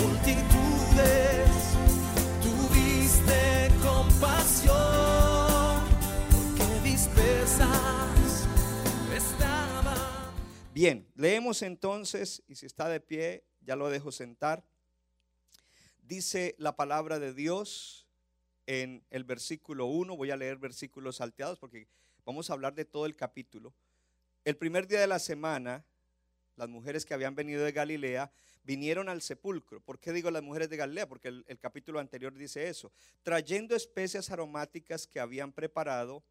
multitudes, tuviste compasión, porque dispersas estaban. Bien, leemos entonces, y si está de pie, ya lo dejo sentar. Dice la palabra de Dios en el versículo 1, voy a leer versículos salteados porque vamos a hablar de todo el capítulo. El primer día de la semana, las mujeres que habían venido de Galilea vinieron al sepulcro. ¿Por qué digo las mujeres de Galilea? Porque el, capítulo anterior dice eso. Trayendo especias aromáticas que habían preparado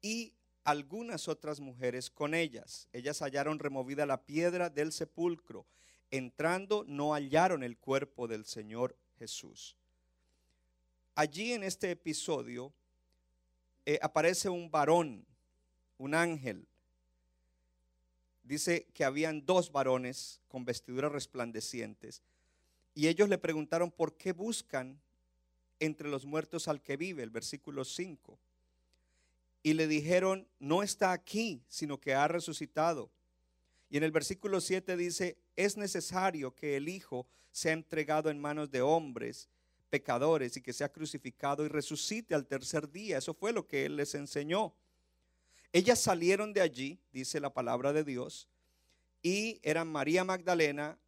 y algunas otras mujeres con ellas. Ellas hallaron removida la piedra del sepulcro. Entrando no hallaron el cuerpo del Señor Jesús. Allí en este episodio eh, aparece un varón, un ángel. Dice que habían dos varones con vestiduras resplandecientes y ellos le preguntaron por qué buscan entre los muertos al que vive, el versículo 5. Y le dijeron, no está aquí, sino que ha resucitado. Y en el versículo 7 dice, es necesario que el Hijo sea entregado en manos de hombres pecadores y que sea crucificado y resucite al tercer día. Eso fue lo que Él les enseñó. Ellas salieron de allí, dice la palabra de Dios, y eran María Magdalena,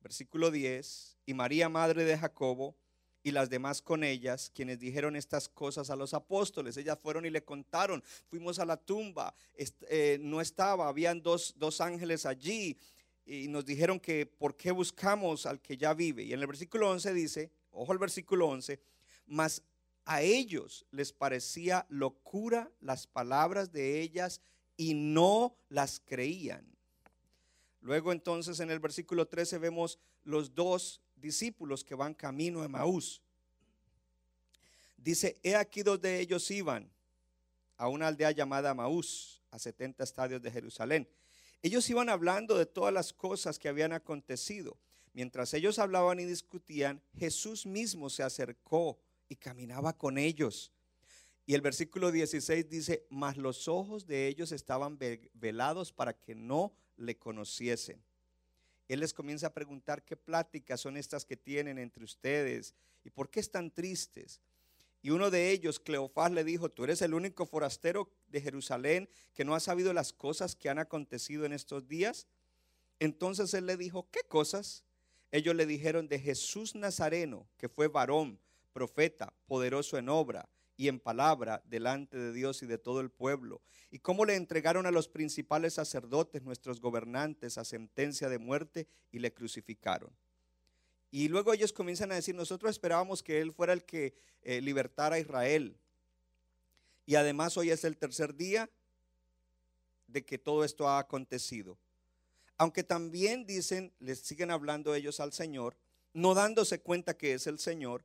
versículo 10, y María Madre de Jacobo, y las demás con ellas, quienes dijeron estas cosas a los apóstoles. Ellas fueron y le contaron, fuimos a la tumba, eh, no estaba, habían dos, dos ángeles allí, y nos dijeron que por qué buscamos al que ya vive. Y en el versículo 11 dice, ojo al versículo 11, mas a ellos les parecía locura las palabras de ellas y no las creían. Luego entonces en el versículo 13 vemos los dos discípulos que van camino a Maús. Dice, he aquí dos de ellos iban a una aldea llamada Maús, a 70 estadios de Jerusalén. Ellos iban hablando de todas las cosas que habían acontecido. Mientras ellos hablaban y discutían, Jesús mismo se acercó y caminaba con ellos. Y el versículo 16 dice, mas los ojos de ellos estaban ve- velados para que no le conociesen. Él les comienza a preguntar qué pláticas son estas que tienen entre ustedes y por qué están tristes. Y uno de ellos, Cleofás, le dijo, tú eres el único forastero de Jerusalén que no ha sabido las cosas que han acontecido en estos días. Entonces él le dijo, ¿qué cosas? Ellos le dijeron de Jesús Nazareno, que fue varón, profeta, poderoso en obra y en palabra delante de Dios y de todo el pueblo, y cómo le entregaron a los principales sacerdotes, nuestros gobernantes, a sentencia de muerte y le crucificaron. Y luego ellos comienzan a decir, nosotros esperábamos que Él fuera el que eh, libertara a Israel. Y además hoy es el tercer día de que todo esto ha acontecido. Aunque también dicen, les siguen hablando ellos al Señor, no dándose cuenta que es el Señor,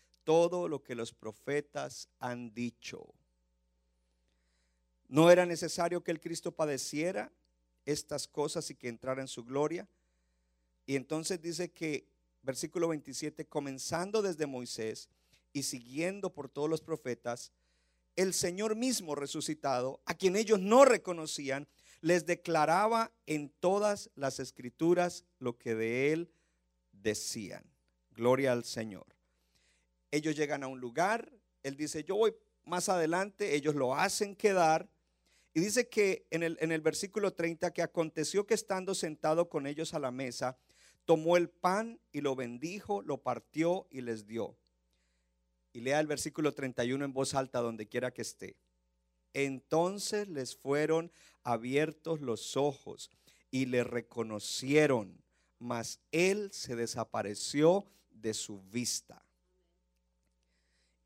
todo lo que los profetas han dicho. ¿No era necesario que el Cristo padeciera estas cosas y que entrara en su gloria? Y entonces dice que, versículo 27, comenzando desde Moisés y siguiendo por todos los profetas, el Señor mismo resucitado, a quien ellos no reconocían, les declaraba en todas las escrituras lo que de él decían. Gloria al Señor. Ellos llegan a un lugar, él dice, yo voy más adelante, ellos lo hacen quedar. Y dice que en el, en el versículo 30 que aconteció que estando sentado con ellos a la mesa, tomó el pan y lo bendijo, lo partió y les dio. Y lea el versículo 31 en voz alta donde quiera que esté. Entonces les fueron abiertos los ojos y le reconocieron, mas él se desapareció de su vista.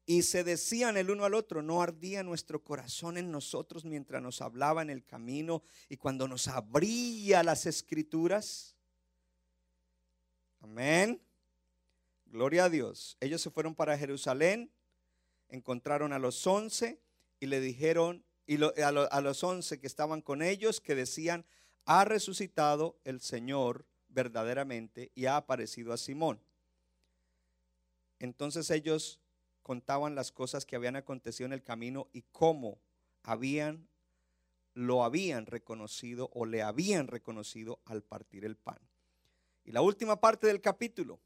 Y se decían el uno al otro, no ardía nuestro corazón en nosotros mientras nos hablaba en el camino y cuando nos abría las escrituras. Amén. Gloria a Dios. Ellos se fueron para Jerusalén, encontraron a los once y le dijeron, y a, a los once que estaban con ellos, que decían, ha resucitado el Señor verdaderamente y ha aparecido a Simón. Entonces ellos contaban las cosas que habían acontecido en el camino y cómo habían lo habían reconocido o le habían reconocido al partir el pan. Y la última parte del capítulo,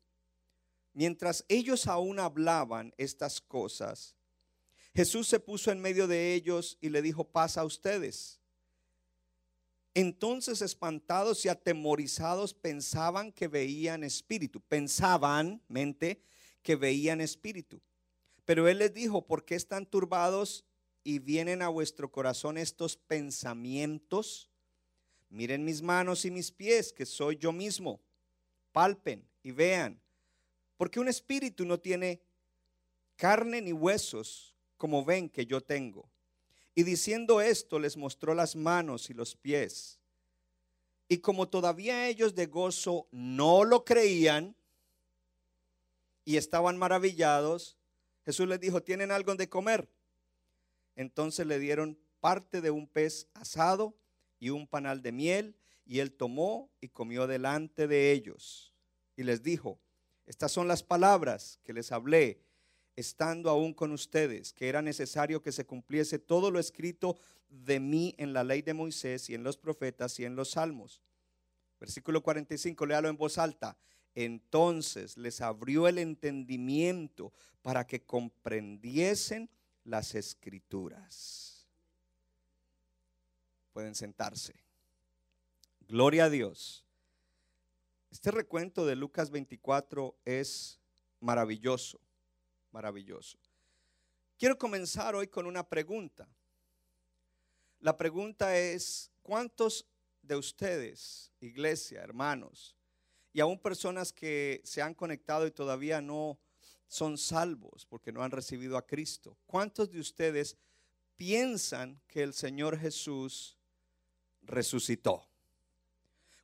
mientras ellos aún hablaban estas cosas, Jesús se puso en medio de ellos y le dijo, pasa a ustedes. Entonces espantados y atemorizados pensaban que veían espíritu, pensaban, mente, que veían espíritu. Pero él les dijo, ¿por qué están turbados y vienen a vuestro corazón estos pensamientos? Miren mis manos y mis pies, que soy yo mismo. Palpen y vean. Porque un espíritu no tiene carne ni huesos, como ven que yo tengo. Y diciendo esto, les mostró las manos y los pies. Y como todavía ellos de gozo no lo creían y estaban maravillados, Jesús les dijo, ¿tienen algo de comer? Entonces le dieron parte de un pez asado y un panal de miel, y él tomó y comió delante de ellos. Y les dijo, estas son las palabras que les hablé estando aún con ustedes, que era necesario que se cumpliese todo lo escrito de mí en la ley de Moisés y en los profetas y en los salmos. Versículo 45, léalo en voz alta. Entonces les abrió el entendimiento para que comprendiesen las escrituras. Pueden sentarse. Gloria a Dios. Este recuento de Lucas 24 es maravilloso, maravilloso. Quiero comenzar hoy con una pregunta. La pregunta es, ¿cuántos de ustedes, iglesia, hermanos, y aún personas que se han conectado y todavía no son salvos porque no han recibido a Cristo. ¿Cuántos de ustedes piensan que el Señor Jesús resucitó?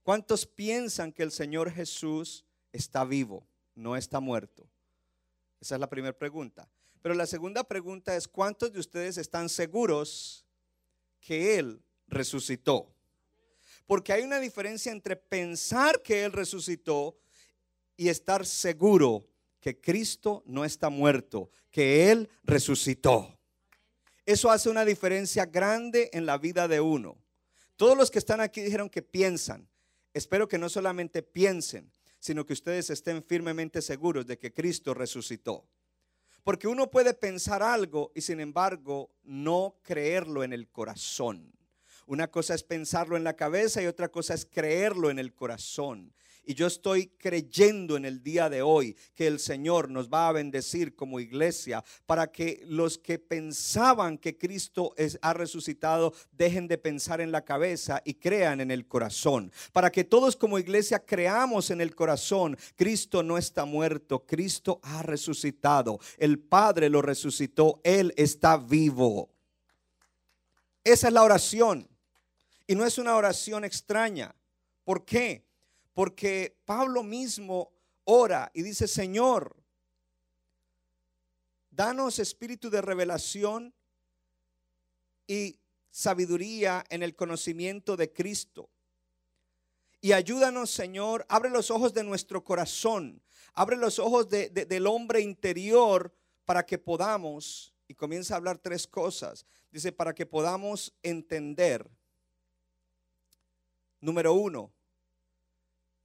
¿Cuántos piensan que el Señor Jesús está vivo, no está muerto? Esa es la primera pregunta. Pero la segunda pregunta es, ¿cuántos de ustedes están seguros que Él resucitó? Porque hay una diferencia entre pensar que Él resucitó y estar seguro que Cristo no está muerto, que Él resucitó. Eso hace una diferencia grande en la vida de uno. Todos los que están aquí dijeron que piensan. Espero que no solamente piensen, sino que ustedes estén firmemente seguros de que Cristo resucitó. Porque uno puede pensar algo y sin embargo no creerlo en el corazón. Una cosa es pensarlo en la cabeza y otra cosa es creerlo en el corazón. Y yo estoy creyendo en el día de hoy que el Señor nos va a bendecir como iglesia para que los que pensaban que Cristo ha resucitado dejen de pensar en la cabeza y crean en el corazón. Para que todos como iglesia creamos en el corazón, Cristo no está muerto, Cristo ha resucitado. El Padre lo resucitó, Él está vivo. Esa es la oración. Y no es una oración extraña. ¿Por qué? Porque Pablo mismo ora y dice, Señor, danos espíritu de revelación y sabiduría en el conocimiento de Cristo. Y ayúdanos, Señor, abre los ojos de nuestro corazón, abre los ojos del hombre interior para que podamos, y comienza a hablar tres cosas, dice, para que podamos entender Número uno,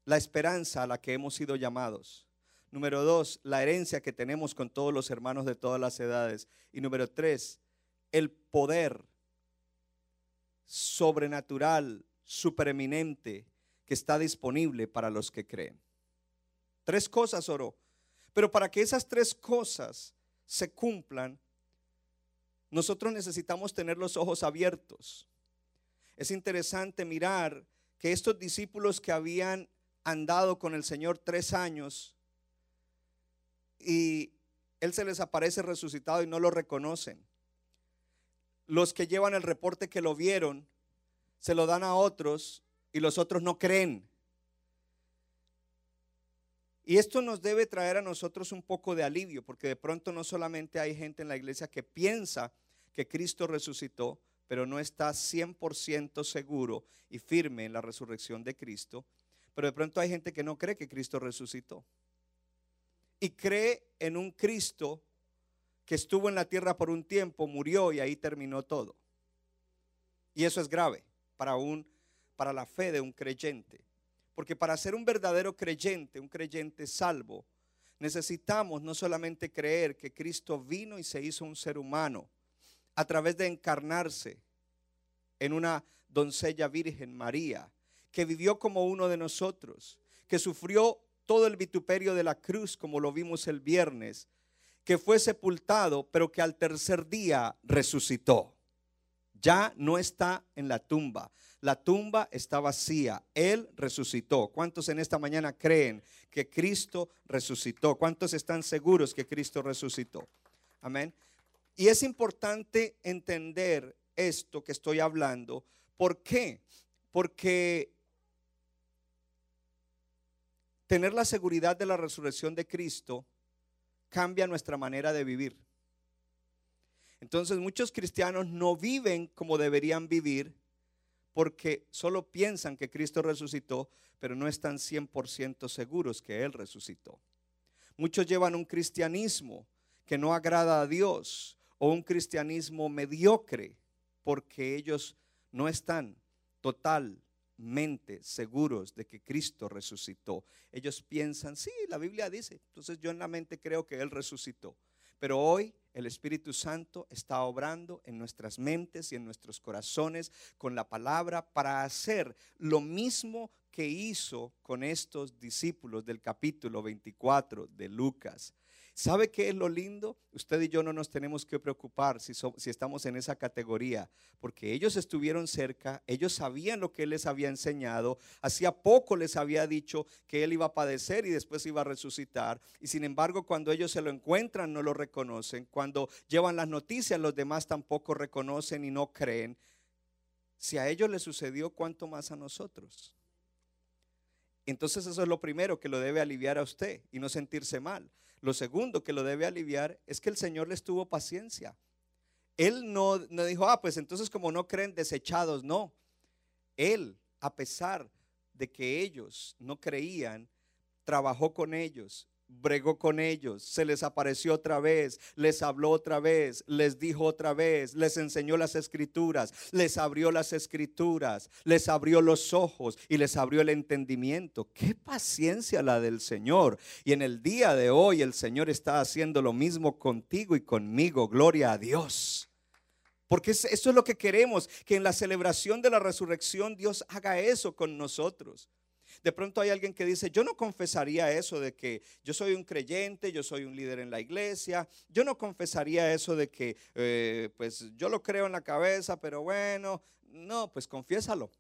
la esperanza a la que hemos sido llamados. Número dos, la herencia que tenemos con todos los hermanos de todas las edades. Y número tres, el poder sobrenatural, supereminente, que está disponible para los que creen. Tres cosas oró. Pero para que esas tres cosas se cumplan, nosotros necesitamos tener los ojos abiertos. Es interesante mirar que estos discípulos que habían andado con el Señor tres años y Él se les aparece resucitado y no lo reconocen. Los que llevan el reporte que lo vieron, se lo dan a otros y los otros no creen. Y esto nos debe traer a nosotros un poco de alivio, porque de pronto no solamente hay gente en la iglesia que piensa que Cristo resucitó, pero no está 100% seguro y firme en la resurrección de Cristo. Pero de pronto hay gente que no cree que Cristo resucitó. Y cree en un Cristo que estuvo en la tierra por un tiempo, murió y ahí terminó todo. Y eso es grave para, un, para la fe de un creyente. Porque para ser un verdadero creyente, un creyente salvo, necesitamos no solamente creer que Cristo vino y se hizo un ser humano a través de encarnarse en una doncella virgen María, que vivió como uno de nosotros, que sufrió todo el vituperio de la cruz como lo vimos el viernes, que fue sepultado, pero que al tercer día resucitó. Ya no está en la tumba. La tumba está vacía. Él resucitó. ¿Cuántos en esta mañana creen que Cristo resucitó? ¿Cuántos están seguros que Cristo resucitó? Amén. Y es importante entender esto que estoy hablando. ¿Por qué? Porque tener la seguridad de la resurrección de Cristo cambia nuestra manera de vivir. Entonces muchos cristianos no viven como deberían vivir porque solo piensan que Cristo resucitó, pero no están 100% seguros que Él resucitó. Muchos llevan un cristianismo que no agrada a Dios o un cristianismo mediocre porque ellos no están totalmente seguros de que Cristo resucitó. Ellos piensan, sí, la Biblia dice, entonces yo en la mente creo que Él resucitó. Pero hoy el Espíritu Santo está obrando en nuestras mentes y en nuestros corazones con la palabra para hacer lo mismo que hizo con estos discípulos del capítulo 24 de Lucas. ¿Sabe qué es lo lindo? Usted y yo no nos tenemos que preocupar si, estamos en esa categoría, porque ellos estuvieron cerca, ellos sabían lo que Él les había enseñado, hacía poco les había dicho que Él iba a padecer y después iba a resucitar, y sin embargo cuando ellos se lo encuentran no lo reconocen, cuando llevan las noticias los demás tampoco reconocen y no creen. Si a ellos les sucedió, ¿cuánto más a nosotros? Entonces eso es lo primero que lo debe aliviar a usted y no sentirse mal. Lo segundo que lo debe aliviar es que el Señor les tuvo paciencia. Él no, no dijo, ah, pues entonces como no creen desechados, no. Él, a pesar de que ellos no creían, trabajó con ellos, bregó con ellos, se les apareció otra vez, les habló otra vez, les dijo otra vez, les enseñó las escrituras, les abrió las escrituras, les abrió los ojos y les abrió el entendimiento. Qué paciencia la del Señor. Y en el día de hoy el Señor está haciendo lo mismo contigo y conmigo. Gloria a Dios. Porque eso es lo que queremos, que en la celebración de la resurrección Dios haga eso con nosotros. De pronto hay alguien que dice, yo no confesaría eso de que yo soy un creyente, yo soy un líder en la iglesia, yo no confesaría eso de que eh, pues yo lo creo en la cabeza, pero bueno, no, pues confiésalo.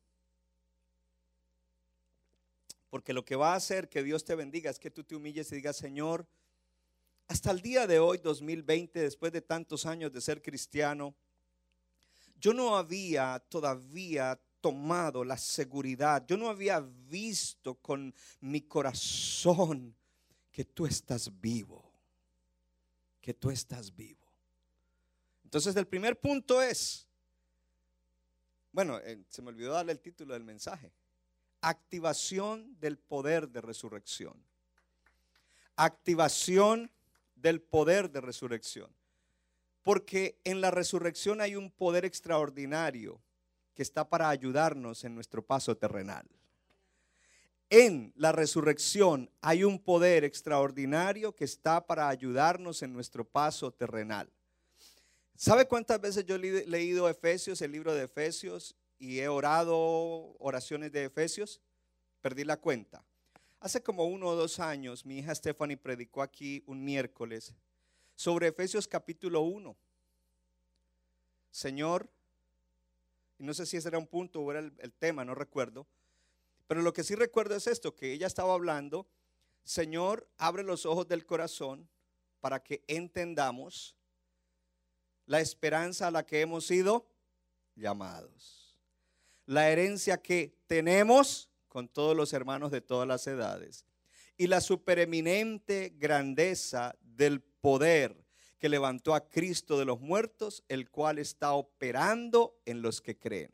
Porque lo que va a hacer que Dios te bendiga es que tú te humilles y digas, Señor, hasta el día de hoy, 2020, después de tantos años de ser cristiano, yo no había todavía tomado la seguridad, yo no había visto con mi corazón que tú estás vivo, que tú estás vivo. Entonces el primer punto es, bueno, eh, se me olvidó darle el título del mensaje, activación del poder de resurrección. Activación del poder de resurrección. Porque en la resurrección hay un poder extraordinario que está para ayudarnos en nuestro paso terrenal. En la resurrección hay un poder extraordinario que está para ayudarnos en nuestro paso terrenal. ¿Sabe cuántas veces yo he leído Efesios, el libro de Efesios, y he orado oraciones de Efesios? Perdí la cuenta. Hace como uno o dos años mi hija Stephanie predicó aquí un miércoles sobre Efesios capítulo 1. Señor, y no sé si ese era un punto o era el, el tema, no recuerdo, pero lo que sí recuerdo es esto, que ella estaba hablando, Señor, abre los ojos del corazón para que entendamos la esperanza a la que hemos sido llamados, la herencia que tenemos con todos los hermanos de todas las edades y la supereminente grandeza del poder que levantó a Cristo de los muertos, el cual está operando en los que creen.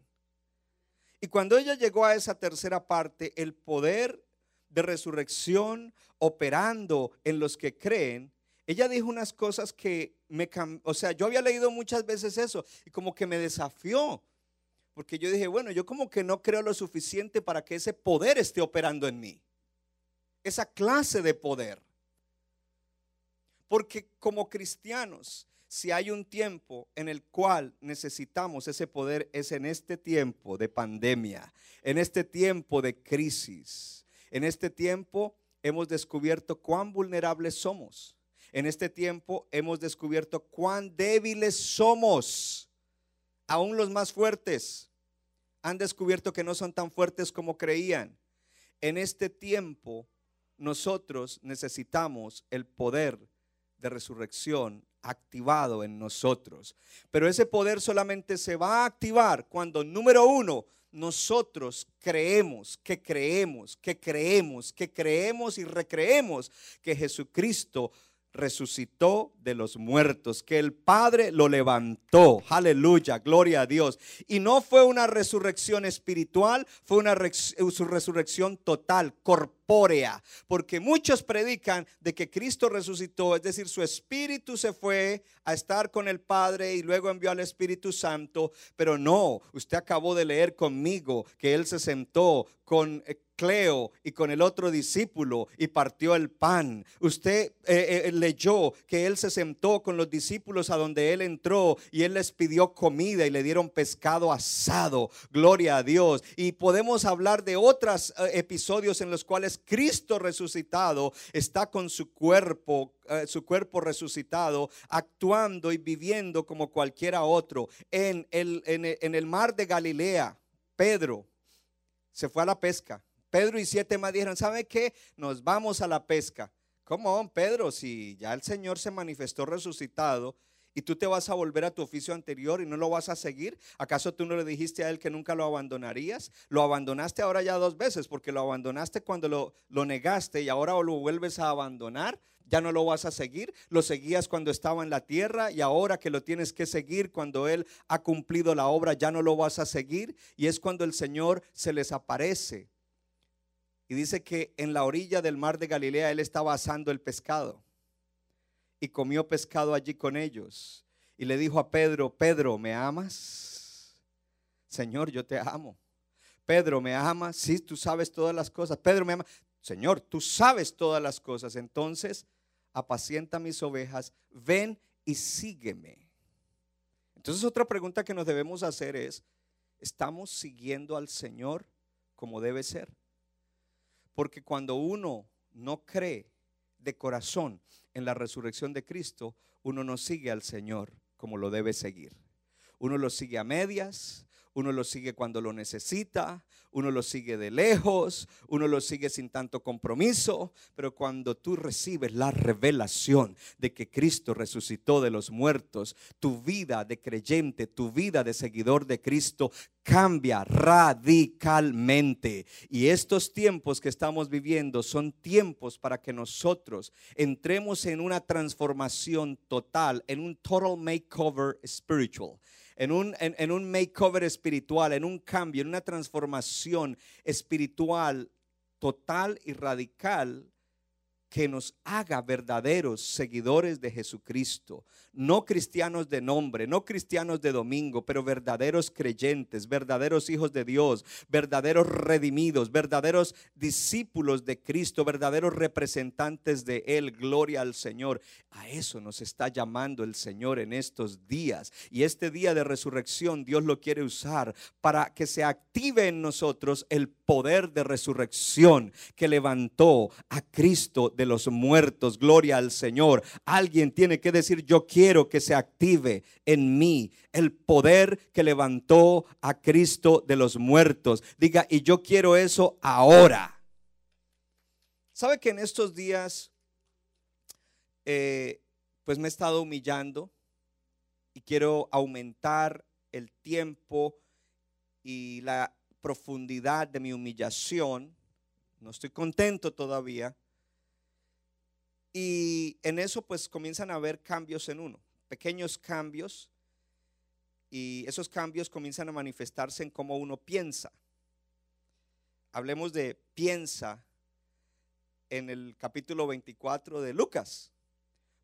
Y cuando ella llegó a esa tercera parte, el poder de resurrección operando en los que creen, ella dijo unas cosas que me o sea, yo había leído muchas veces eso y como que me desafió, porque yo dije, bueno, yo como que no creo lo suficiente para que ese poder esté operando en mí, esa clase de poder. Porque como cristianos, si hay un tiempo en el cual necesitamos ese poder, es en este tiempo de pandemia, en este tiempo de crisis, en este tiempo hemos descubierto cuán vulnerables somos. En este tiempo hemos descubierto cuán débiles somos. Aún los más fuertes han descubierto que no son tan fuertes como creían. En este tiempo nosotros necesitamos el poder de resurrección activado en nosotros. Pero ese poder solamente se va a activar cuando, número uno, nosotros creemos, que creemos, que creemos, que creemos y recreemos que Jesucristo resucitó de los muertos, que el Padre lo levantó. Aleluya, gloria a Dios. Y no fue una resurrección espiritual, fue una resurrección total, corpórea, porque muchos predican de que Cristo resucitó, es decir, su espíritu se fue a estar con el Padre y luego envió al Espíritu Santo, pero no, usted acabó de leer conmigo que Él se sentó con eh, Cleo y con el otro discípulo y partió el pan. Usted eh, eh, leyó que él se sentó con los discípulos a donde él entró y él les pidió comida y le dieron pescado asado. Gloria a Dios. Y podemos hablar de otros eh, episodios en los cuales Cristo resucitado está con su cuerpo su cuerpo resucitado, actuando y viviendo como cualquiera otro. En el, en el mar de Galilea, Pedro se fue a la pesca Pedro y siete más dijeron, ¿sabe qué? Nos vamos a la pesca. ¿Cómo, Pedro? Si ya el Señor se manifestó resucitado y tú te vas a volver a tu oficio anterior y no lo vas a seguir, ¿acaso tú no le dijiste a él que nunca lo abandonarías? Lo abandonaste ahora ya dos veces porque lo abandonaste cuando lo, lo negaste y ahora lo vuelves a abandonar. Ya no lo vas a seguir, lo seguías cuando estaba en la tierra y ahora que lo tienes que seguir cuando Él ha cumplido la obra, ya no lo vas a seguir. Y es cuando el Señor se les aparece y dice que en la orilla del mar de Galilea él estaba asando el pescado. Y comió pescado allí con ellos. Y le dijo a Pedro, Pedro, ¿me amas? Señor, yo te amo. Pedro, ¿me amas? Sí, tú sabes todas las cosas. Pedro, ¿me ama? Señor, tú sabes todas las cosas. Entonces, apacienta mis ovejas, ven y sígueme. Entonces, otra pregunta que nos debemos hacer es, ¿estamos siguiendo al Señor como debe ser? Porque cuando uno no cree de corazón en la resurrección de Cristo, uno no sigue al Señor como lo debe seguir. Uno lo sigue a medias, uno lo sigue cuando lo necesita, uno lo sigue de lejos, uno lo sigue sin tanto compromiso, pero cuando tú recibes la revelación de que Cristo resucitó de los muertos, tu vida de creyente, tu vida de seguidor de Cristo cambia radicalmente. Y estos tiempos que estamos viviendo son tiempos para que nosotros entremos en una transformación total, en un total makeover spiritual en un, en, un makeover espiritual, en un cambio, en una transformación espiritual total y radical que nos haga verdaderos seguidores de Jesucristo, no cristianos de nombre, no cristianos de domingo, pero verdaderos creyentes, verdaderos hijos de Dios, verdaderos redimidos, verdaderos discípulos de Cristo, verdaderos representantes de Él. Gloria al Señor. A eso nos está llamando el Señor en estos días. Y este día de resurrección Dios lo quiere usar para que se active en nosotros el poder de resurrección que levantó a Cristo de los muertos. Gloria al Señor. Alguien tiene que decir, yo quiero que se active en mí el poder que levantó a Cristo de los muertos. Diga, y yo quiero eso ahora. ¿Sabe que en estos días, eh, pues me he estado humillando y quiero aumentar el tiempo y la profundidad de mi humillación. No estoy contento todavía. Y en eso pues comienzan a haber cambios en uno, pequeños cambios. Y esos cambios comienzan a manifestarse en cómo uno piensa. Hablemos de piensa en el capítulo 24 de Lucas.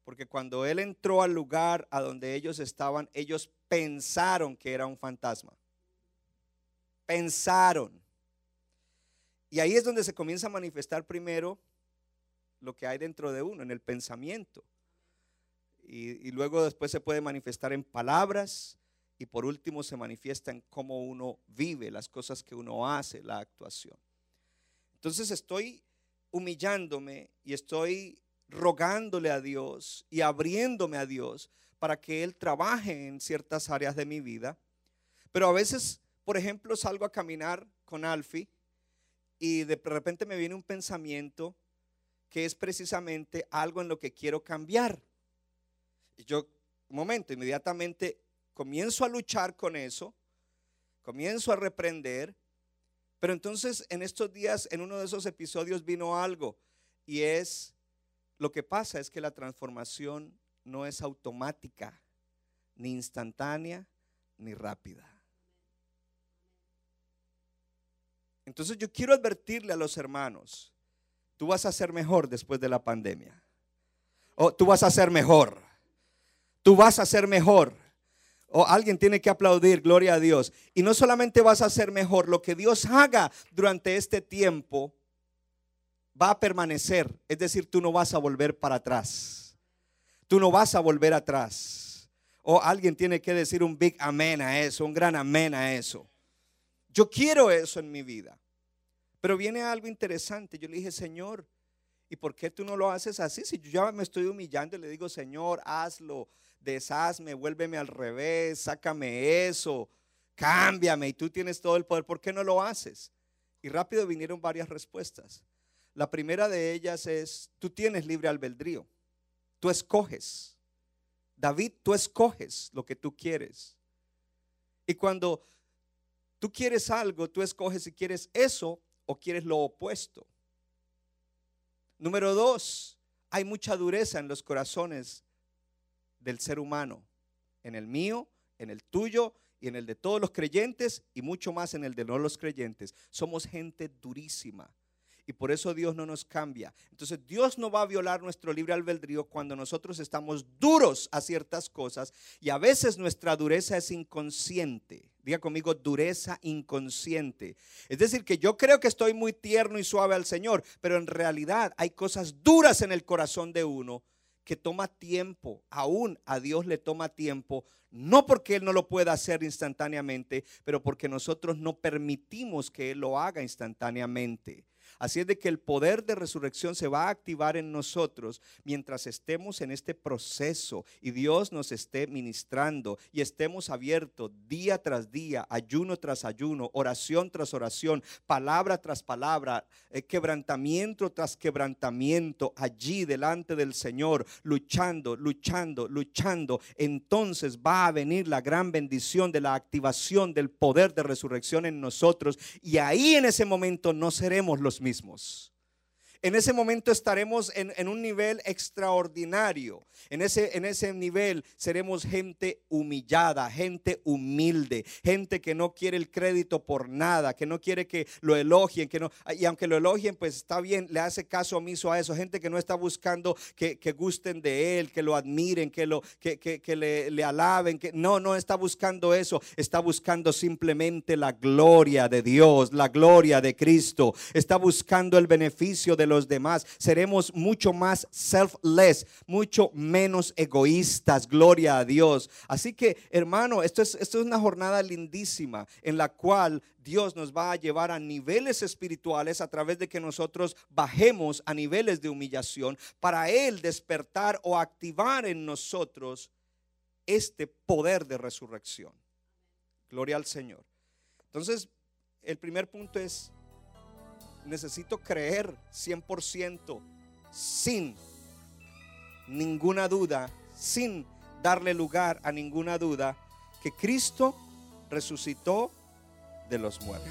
Porque cuando él entró al lugar a donde ellos estaban, ellos pensaron que era un fantasma pensaron. Y ahí es donde se comienza a manifestar primero lo que hay dentro de uno, en el pensamiento. Y, luego después se puede manifestar en palabras y por último se manifiesta en cómo uno vive, las cosas que uno hace, la actuación. Entonces estoy humillándome y estoy rogándole a Dios y abriéndome a Dios para que Él trabaje en ciertas áreas de mi vida. Pero a veces por ejemplo, salgo a caminar con Alfie y de repente me viene un pensamiento que es precisamente algo en lo que quiero cambiar. Y yo, un momento, inmediatamente comienzo a luchar con eso, comienzo a reprender, pero entonces en estos días, en uno de esos episodios vino algo y es, lo que pasa es que la transformación no es automática, ni instantánea, ni rápida. Entonces yo quiero advertirle a los hermanos, tú vas a ser mejor después de la pandemia. O tú vas a ser mejor. Tú vas a ser mejor. O alguien tiene que aplaudir, gloria a Dios. Y no solamente vas a ser mejor, lo que Dios haga durante este tiempo va a permanecer. Es decir, tú no vas a volver para atrás. Tú no vas a volver atrás. O alguien tiene que decir un big amén a eso, un gran amén a eso. Yo quiero eso en mi vida. Pero viene algo interesante. Yo le dije, Señor, ¿y por qué tú no lo haces así? Si yo ya me estoy humillando y le digo, Señor, hazlo, deshazme, vuélveme al revés, sácame eso, cámbiame y tú tienes todo el poder, ¿por qué no lo haces? Y rápido vinieron varias respuestas. La primera de ellas es, tú tienes libre albedrío, tú escoges. David, tú escoges lo que tú quieres. Y cuando Tú quieres algo, tú escoges si quieres eso o quieres lo opuesto. Número dos, hay mucha dureza en los corazones del ser humano, en el mío, en el tuyo y en el de todos los creyentes y mucho más en el de no los creyentes. Somos gente durísima y por eso Dios no nos cambia. Entonces Dios no va a violar nuestro libre albedrío cuando nosotros estamos duros a ciertas cosas y a veces nuestra dureza es inconsciente. Diga conmigo, dureza inconsciente. Es decir, que yo creo que estoy muy tierno y suave al Señor, pero en realidad hay cosas duras en el corazón de uno que toma tiempo, aún a Dios le toma tiempo, no porque Él no lo pueda hacer instantáneamente, pero porque nosotros no permitimos que Él lo haga instantáneamente. Así es de que el poder de resurrección se va a activar en nosotros mientras estemos en este proceso y Dios nos esté ministrando y estemos abiertos día tras día, ayuno tras ayuno, oración tras oración, palabra tras palabra, eh, quebrantamiento tras quebrantamiento, allí delante del Señor, luchando, luchando, luchando. Entonces va a venir la gran bendición de la activación del poder de resurrección en nosotros y ahí en ese momento no seremos los mismos Christmas. En ese momento estaremos en, un nivel extraordinario. En ese, en ese nivel seremos gente humillada, gente humilde, gente que no quiere el crédito por nada, que no quiere que lo elogien, que no, y aunque lo elogien, pues está bien, le hace caso omiso a eso. Gente que no está buscando que, gusten de él, que lo admiren, que, lo, que, que, le, le alaben. Que, no, no está buscando eso. Está buscando simplemente la gloria de Dios, la gloria de Cristo. Está buscando el beneficio de los demás. Seremos mucho más selfless, mucho menos egoístas. Gloria a Dios. Así que, hermano, esto es, esto es una jornada lindísima en la cual Dios nos va a llevar a niveles espirituales a través de que nosotros bajemos a niveles de humillación para Él despertar o activar en nosotros este poder de resurrección. Gloria al Señor. Entonces, el primer punto es, necesito creer 100% sin ninguna duda, sin darle lugar a ninguna duda, que Cristo resucitó de los muertos.